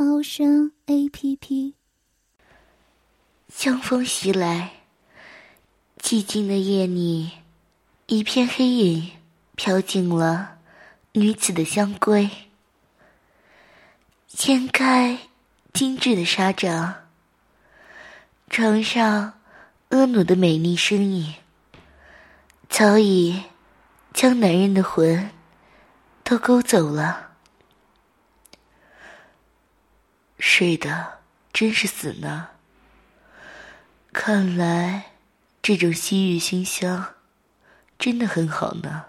猫声 A P P。江风袭来，寂静的夜里，一片黑影飘进了女子的香闺，掀开精致的纱帐，床上婀娜的美丽身影，早已将男人的魂。都勾走了，睡的真是死呢。看来这种西域熏香真的很好呢。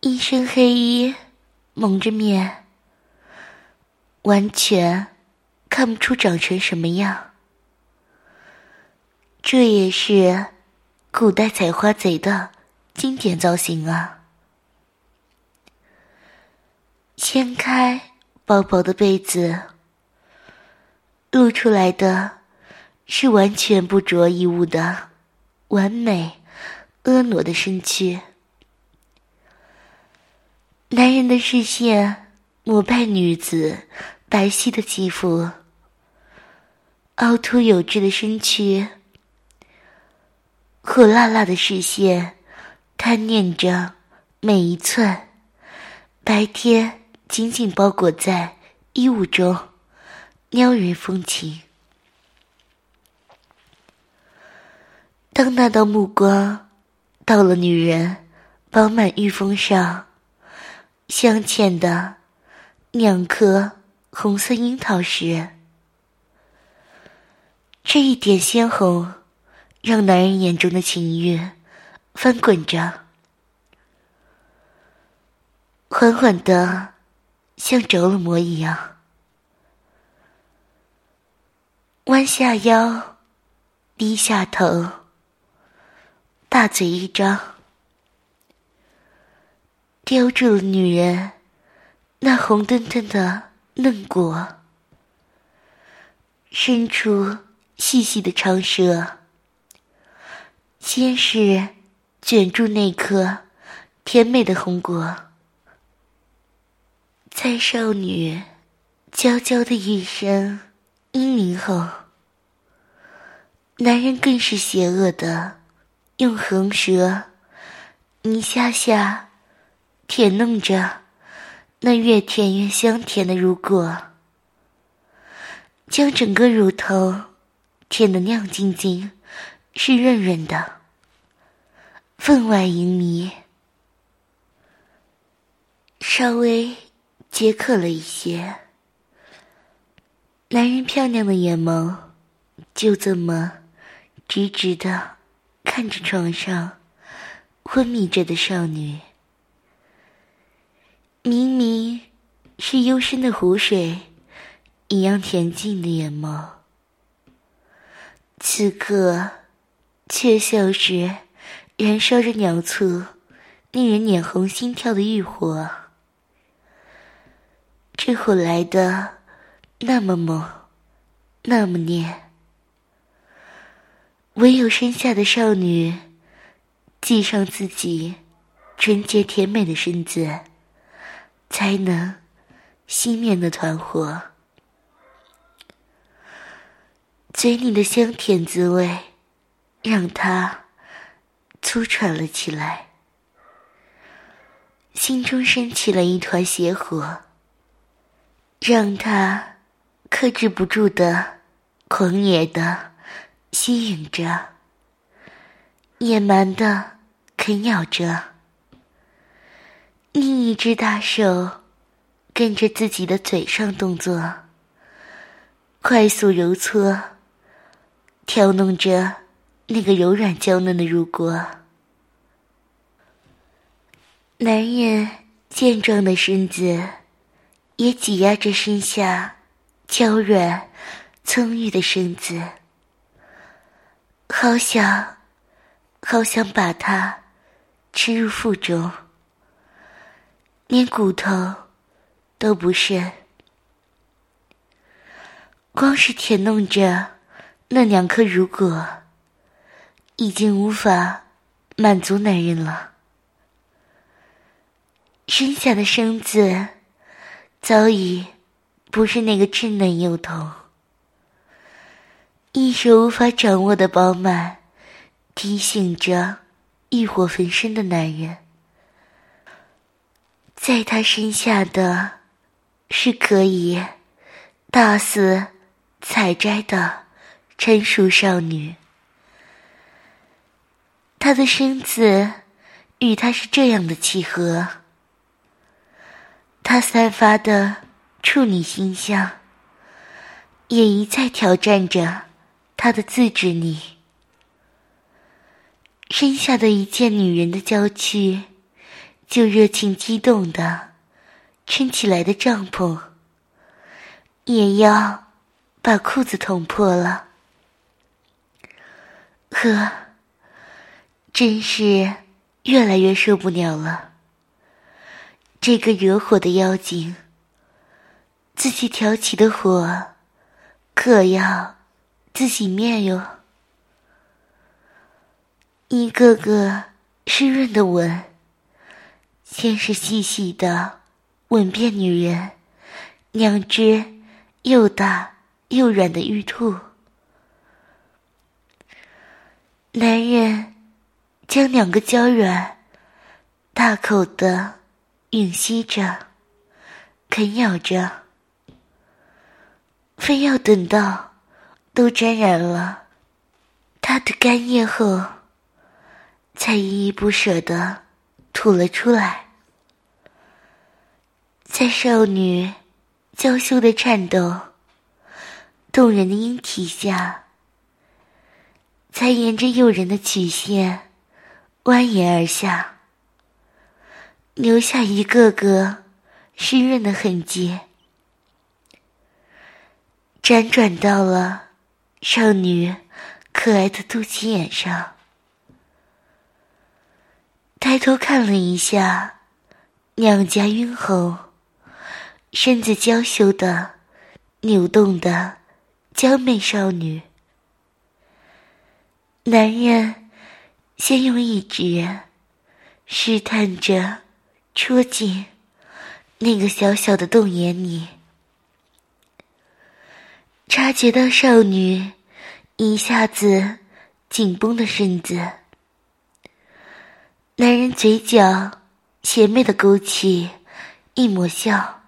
一身黑衣，蒙着面，完全看不出长成什么样。这也是古代采花贼的经典造型啊。掀开薄薄的被子，露出来的是完全不着衣物的完美婀娜的身躯。男人的视线膜拜女子白皙的肌肤，凹凸有致的身躯，火辣辣的视线贪念着每一寸白天。紧紧包裹在衣物中，撩人风情。当那道目光到了女人饱满玉峰上，镶嵌的两颗红色樱桃时，这一点鲜红，让男人眼中的情欲翻滚着，缓缓的。像着了魔一样，弯下腰，低下头，大嘴一张，叼住了女人那红澄澄的嫩果，伸出细细的长舌，先是卷住那颗甜美的红果。在少女娇娇的一声嘤咛后，男人更是邪恶的，用横舌一下下舔弄着那越舔越香甜的乳果，将整个乳头舔得亮晶晶、是润润的，分外淫迷。稍微。皆刻了一些，男人漂亮的眼眸就这么直直的看着床上昏迷着的少女。明明是幽深的湖水一样恬静的眼眸，此刻却像是燃烧着鸟簇，令人脸红心跳的欲火。这火来的那么猛，那么烈，唯有身下的少女系上自己纯洁甜美的身子，才能熄灭那团火。嘴里的香甜滋味，让他粗喘了起来，心中升起了一团邪火。让他克制不住的、狂野的吸引着、野蛮的啃咬着。另一只大手跟着自己的嘴上动作，快速揉搓、挑弄着那个柔软娇嫩的乳果。男人健壮的身子。也挤压着身下娇软、葱郁的身子，好想，好想把它吃入腹中，连骨头都不剩。光是舔弄着那两颗乳果，已经无法满足男人了。身下的身子早已不是那个稚嫩幼童，一手无法掌握的饱满，提醒着欲火焚身的男人。在他身下的，是可以大肆采摘的成熟少女。她的身子与他是这样的契合。他散发的处女形象，也一再挑战着他的自制力。身下的一件女人的娇躯，就热情激动的撑起来的帐篷，也要把裤子捅破了。呵，真是越来越受不了了。这个惹火的妖精，自己挑起的火，可要自己灭哟！一个个湿润的吻，先是细细的吻遍女人两只又大又软的玉兔，男人将两个娇软大口的。吮吸着，啃咬着，非要等到都沾染了他的干液后，才依依不舍的吐了出来。在少女娇羞的颤抖、动人的音体下，才沿着诱人的曲线蜿蜒而下。留下一个个湿润的痕迹，辗转到了少女可爱的肚脐眼上。抬头看了一下，两颊晕红，身子娇羞的扭动的娇媚少女。男人先用一指试探着。戳进那个小小的洞眼里，察觉到少女一下子紧绷的身子，男人嘴角邪魅的勾起一抹笑。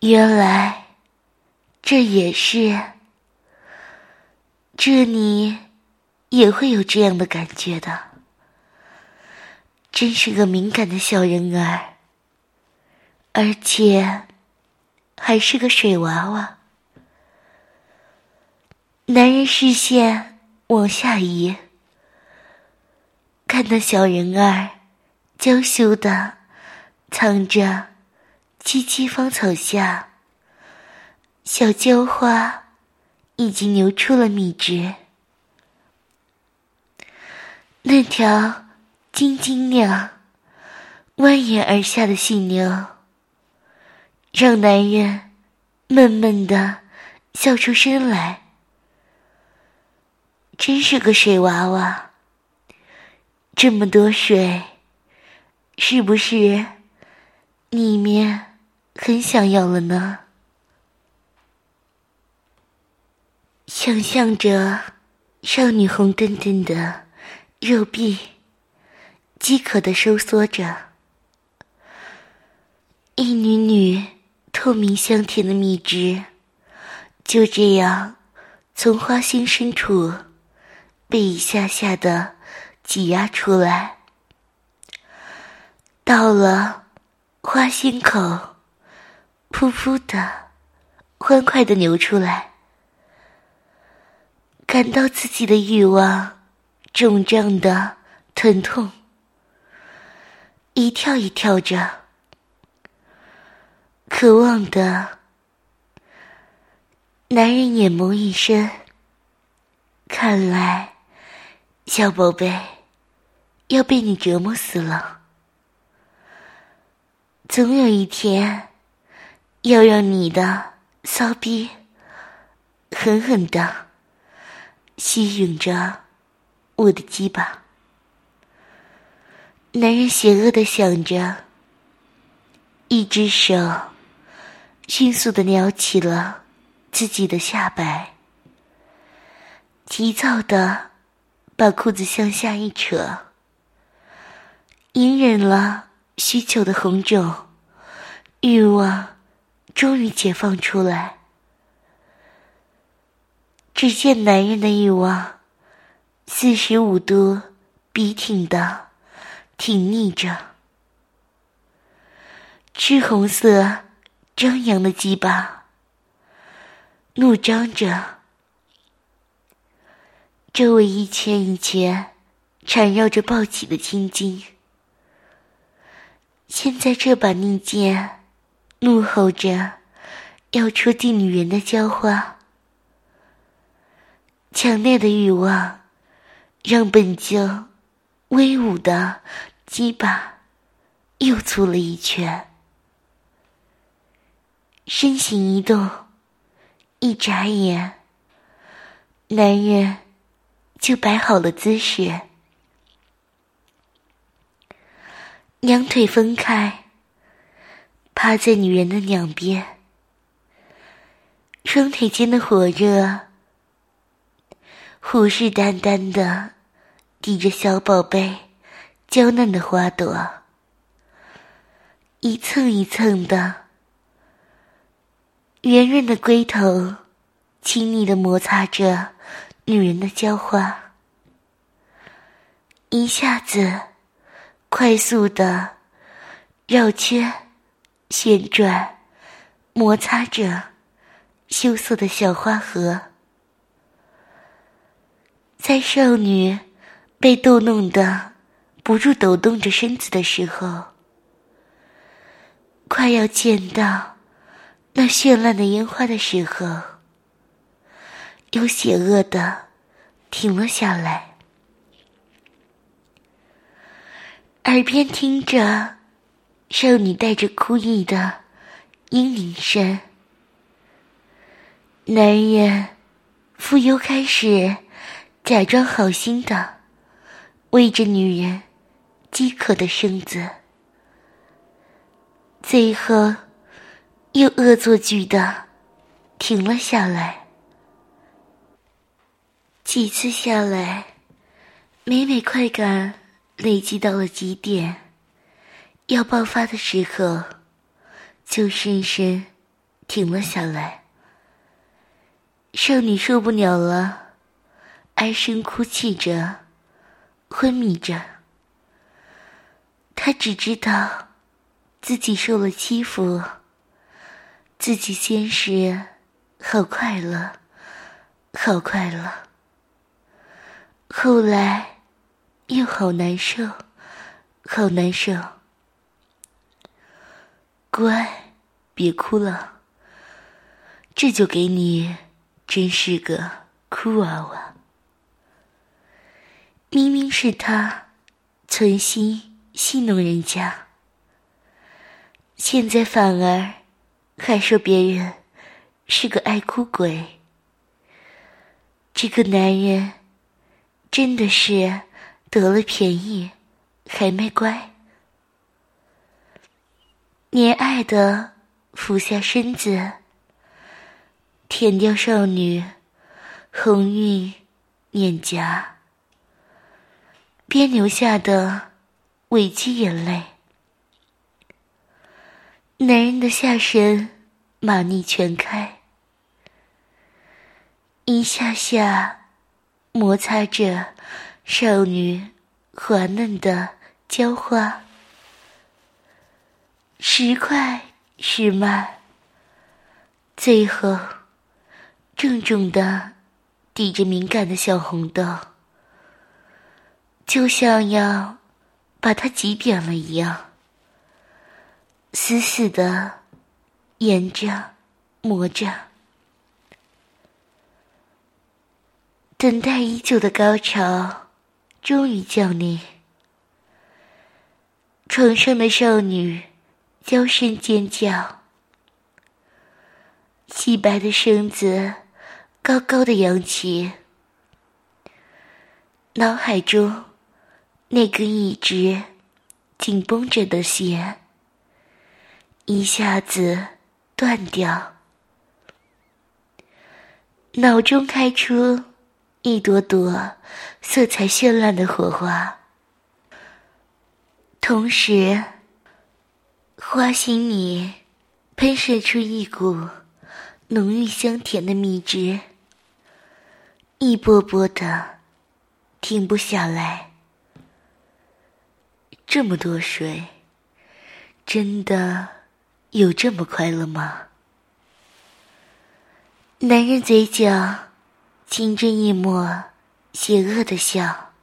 原来这也是，这你也会有这样的感觉的。真是个敏感的小人儿，而且还是个水娃娃。男人视线往下移，看那小人儿娇羞的藏着萋萋芳草下，小娇花已经流出了蜜汁，那条。晶晶亮、蜿蜒而下的细流，让男人闷闷的笑出声来。真是个水娃娃，这么多水，是不是里面很想要了呢？想象着少女红墩墩的肉臂。饥渴的收缩着，一缕缕透明香甜的蜜汁，就这样从花心深处被一下下的挤压出来，到了花心口，噗噗的欢快的流出来，感到自己的欲望肿胀的疼痛。一跳一跳着，渴望的。男人眼眸一深，看来，小宝贝要被你折磨死了。总有一天，要让你的骚逼狠狠的吸吮着我的鸡巴。男人邪恶的想着，一只手迅速的撩起了自己的下摆，急躁的把裤子向下一扯，隐忍了许久的红肿，欲望终于解放出来。只见男人的欲望四十五度笔挺的。挺立着，赤红色张扬的鸡巴，怒张着，周围一圈一圈缠绕着暴起的青筋。现在这把利剑，怒吼着要戳进女人的娇花，强烈的欲望让本就。威武的鸡巴又粗了一圈，身形一动，一眨眼，男人就摆好了姿势，两腿分开，趴在女人的两边，双腿间的火热，虎视眈眈的。抵着小宝贝娇嫩的花朵，一蹭一蹭的，圆润的龟头亲昵的摩擦着女人的娇花，一下子快速的绕圈、旋转、摩擦着羞涩的小花盒，在少女。被逗弄的不住抖动着身子的时候，快要见到那绚烂的烟花的时候，又邪恶的停了下来，耳边听着少女带着哭意的嘤咛声，男人复又开始假装好心的。喂着女人饥渴的身子，最后又恶作剧的停了下来。几次下来，每每快感累积到了极点，要爆发的时候，就深深停了下来。少女受不了了，哀声哭泣着。昏迷着，他只知道自己受了欺负，自己先是好快乐，好快乐，后来又好难受，好难受。乖，别哭了，这就给你真是个哭娃娃。明明是他存心戏弄人家，现在反而还说别人是个爱哭鬼。这个男人真的是得了便宜还卖乖，怜爱的俯下身子，舔掉少女红晕脸颊。边流下的委屈眼泪，男人的下身马腻全开，一下下摩擦着少女滑嫩的娇花，时快时慢，最后重重的抵着敏感的小红豆。就像要把它挤扁了一样，死死的沿着，磨着，等待已久的高潮终于降临。床上的少女娇声尖叫，细白的身子高高的扬起，脑海中那根一直紧绷着的弦一下子断掉，脑中开出一朵朵色彩绚烂的火花。同时，花心里喷射出一股浓郁香甜的蜜汁，一波波的，停不下来。这么多水，真的有这么快乐吗？男人嘴角噙着一抹邪恶的笑。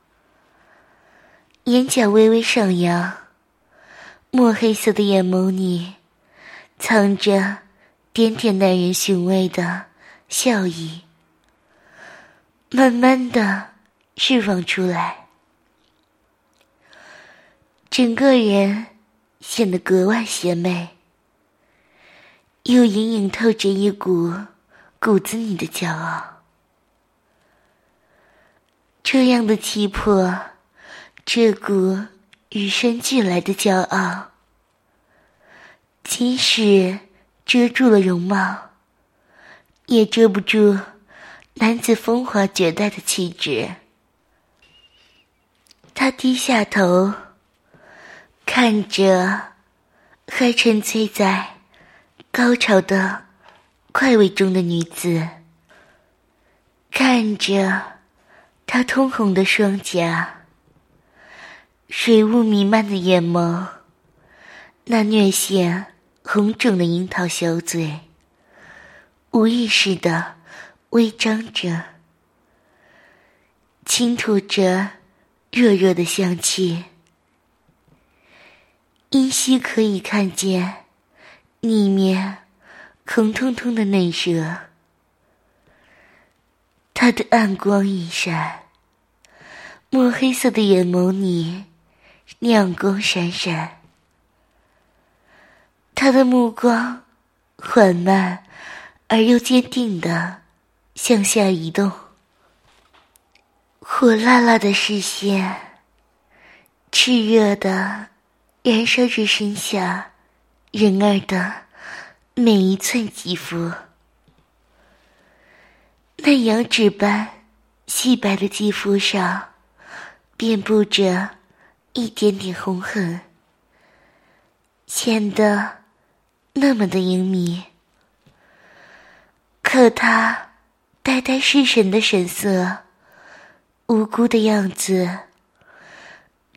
眼角微微上扬，墨黑色的眼眸里藏着点点耐人寻味的笑意，慢慢的释放出来，整个人显得格外邪魅，又隐隐透着一股骨子里的骄傲，这样的气魄。这股与生俱来的骄傲，即使遮住了容貌，也遮不住男子风华绝代的气质。他低下头，看着还沉醉在高潮的快慰中的女子，看着她通红的双颊。水雾弥漫的眼眸，那略显红肿的樱桃小嘴，无意识的微张着，倾吐着热热的香气，依稀可以看见里面红彤彤的内舌，他的暗光一闪，墨黑色的眼眸里。亮光闪闪，他的目光缓慢而又坚定的向下移动，火辣辣的视线，炽热的燃烧着身下人儿的每一寸肌肤，那羊脂般细白的肌肤上遍布着。一点点红痕，显得那么的英明。可他呆呆失神的神色，无辜的样子，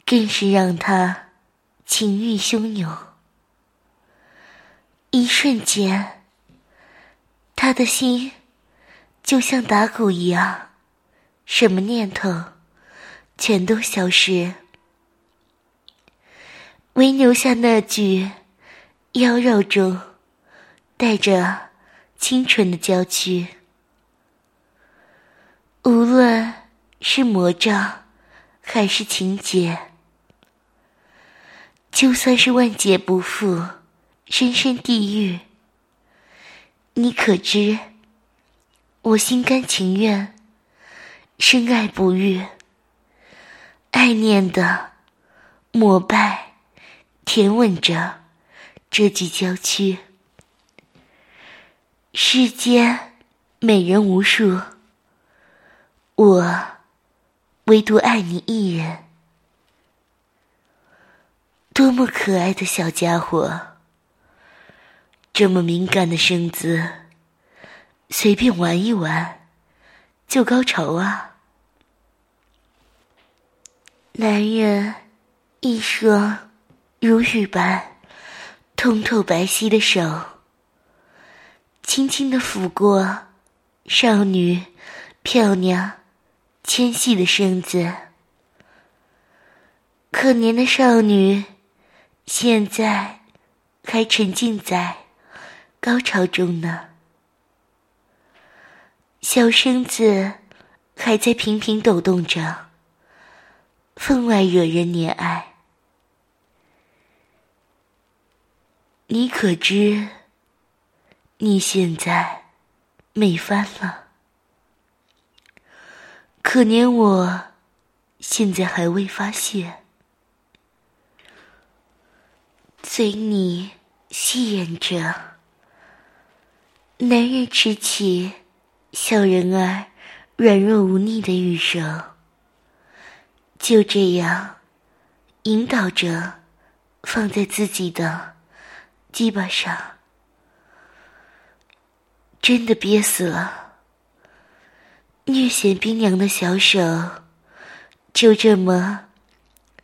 更是让他情欲汹涌。一瞬间，他的心就像打鼓一样，什么念头全都消失。唯留下那句妖娆中带着清纯的娇躯。无论是魔障还是情结，就算是万劫不复、深深地狱，你可知我心甘情愿、深爱不渝、爱念的膜拜。舔吻着这具娇躯，世间美人无数，我唯独爱你一人。多么可爱的小家伙，这么敏感的身子，随便玩一玩就高潮啊！男人一双。如玉般通透白皙的手，轻轻的抚过少女漂亮纤细的身子。可怜的少女，现在还沉浸在高潮中呢。小身子还在频频抖动着，分外惹人怜爱。你可知，你现在美翻了？可怜我，现在还未发现。随你戏演着，男人持起小人儿软弱无力的玉手，就这样引导着放在自己的鸡巴上，真的憋死了。略显冰凉的小手，就这么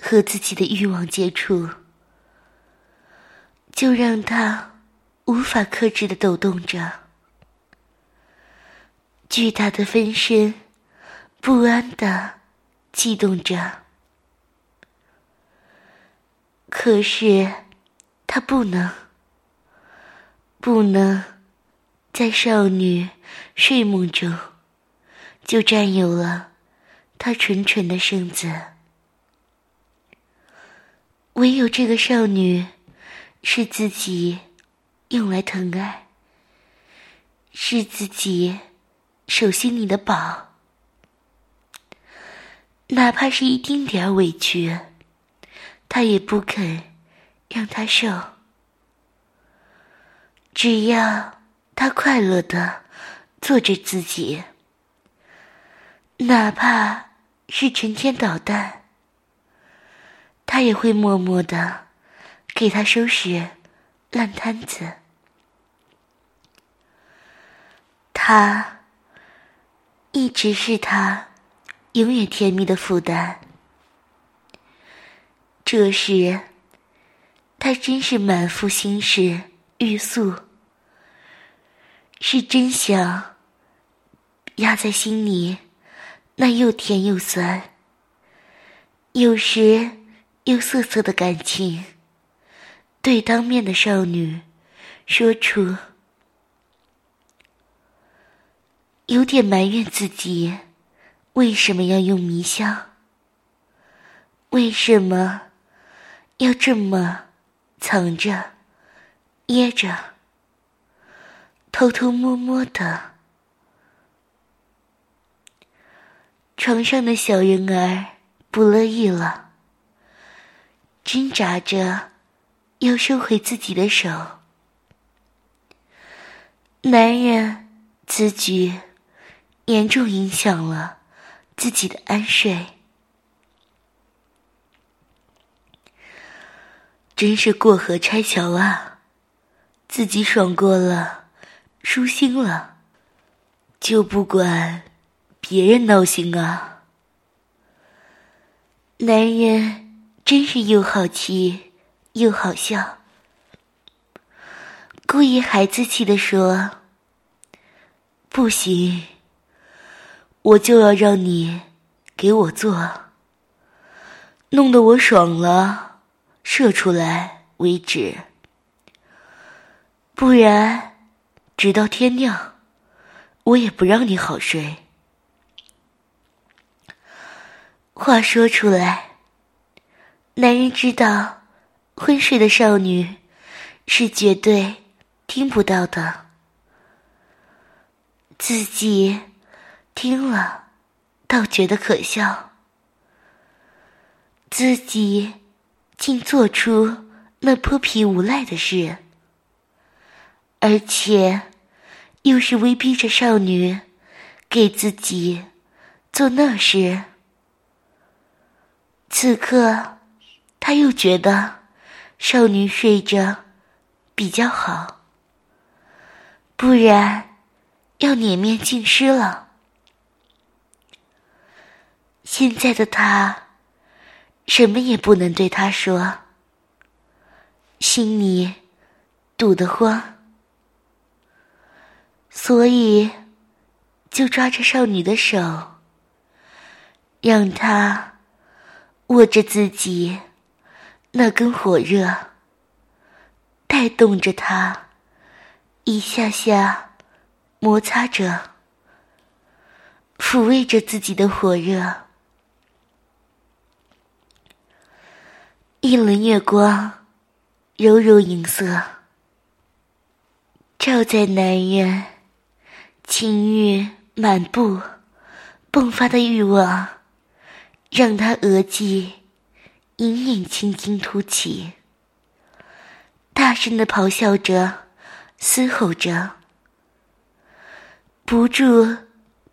和自己的欲望接触。就让他无法克制的抖动着，巨大的分身不安的悸动着。可是他不能，不能在少女睡梦中就占有了她纯纯的身子，唯有这个少女。是自己用来疼爱，是自己手心里的宝，哪怕是一丁点儿委屈，他也不肯让他受。只要他快乐的做着自己，哪怕是成天捣蛋，他也会默默的。给他收拾烂摊子，他一直是他永远甜蜜的负担。这时，他真是满腹心事欲诉，是真想压在心里那又甜又酸，有时又涩涩的感情。对当面的少女说出，有点埋怨自己为什么要用迷香，为什么要这么藏着、掖着、偷偷摸摸的。床上的小人儿不乐意了，挣扎着。又收回自己的手，男人此举严重影响了自己的安睡，真是过河拆桥啊！自己爽过了，舒心了，就不管别人闹心啊！男人真是又好气。又好笑，故意孩子气的说：“不行，我就要让你给我做，弄得我爽了，射出来为止。不然，直到天亮，我也不让你好睡。”话说出来，男人知道。昏睡的少女是绝对听不到的，自己听了倒觉得可笑，自己竟做出那泼皮无赖的事，而且又是威逼着少女给自己做那事。此刻，他又觉得。少女睡着比较好，不然要脸面尽失了。现在的他什么也不能对她说，心里堵得慌，所以就抓着少女的手，让她握着自己。那根火热，带动着他一下下摩擦着，抚慰着自己的火热。一轮月光，柔柔银色，照在男人情欲满布、迸发的欲望，让他额际隐隐青筋凸起，大声的咆哮着，嘶吼着，不住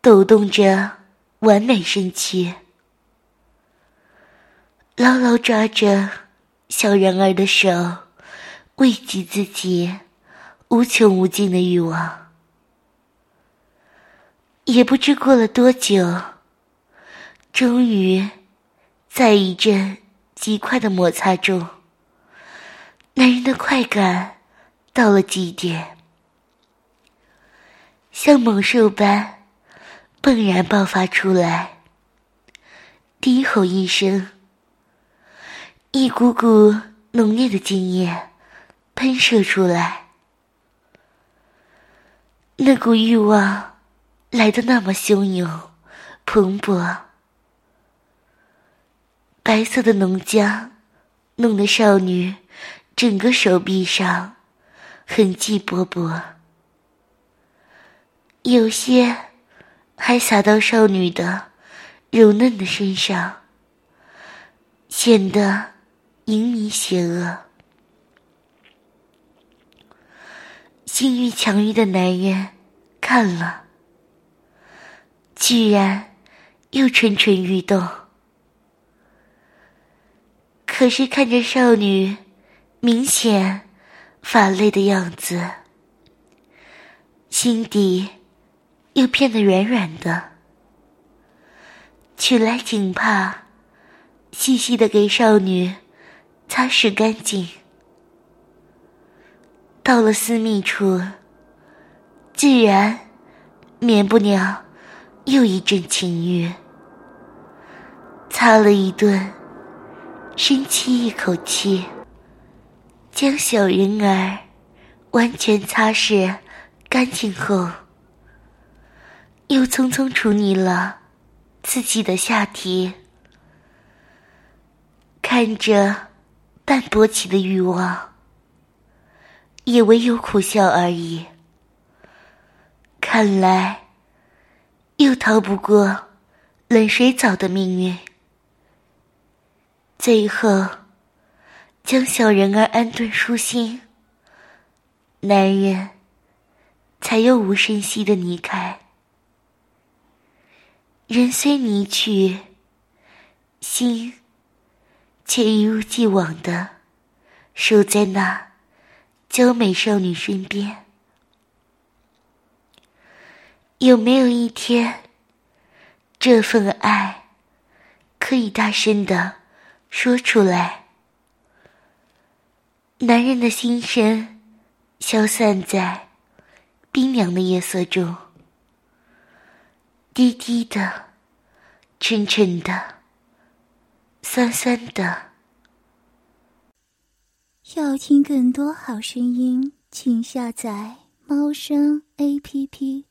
抖动着完美身躯。牢牢抓着小人儿的手，慰藉自己无穷无尽的欲望。也不知过了多久，终于在一阵极快的摩擦中，男人的快感到了极点，像猛兽般迸然爆发出来，低吼一声。一股股浓烈的精液喷射出来，那股欲望来的那么汹涌、蓬勃。白色的浓浆弄得少女整个手臂上痕迹勃勃，有些还洒到少女的柔嫩的身上，显得。淫迷邪恶，性欲强于的男人看了，居然又蠢蠢欲动。可是看着少女明显乏累的样子，心底又变得软软的，取来锦帕，细细的给少女。擦拭干净，到了私密处，自然免不了又一阵情欲。擦了一顿，深吸一口气，将小人儿完全擦拭干净后，又匆匆处理了自己的下体，看着。淡薄起的欲望，也唯有苦笑而已。看来，又逃不过冷水澡的命运。最后，将小人儿安顿舒心，男人才又无声息的离开。人虽离去，心。却一如既往的守在那娇美少女身边。有没有一天，这份爱可以大声的说出来？男人的心声消散在冰凉的夜色中，低低的，沉沉的。酸酸的。要听更多好声音，请下载猫声 A P P。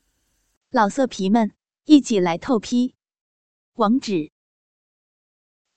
老色皮们，一起来透批！网址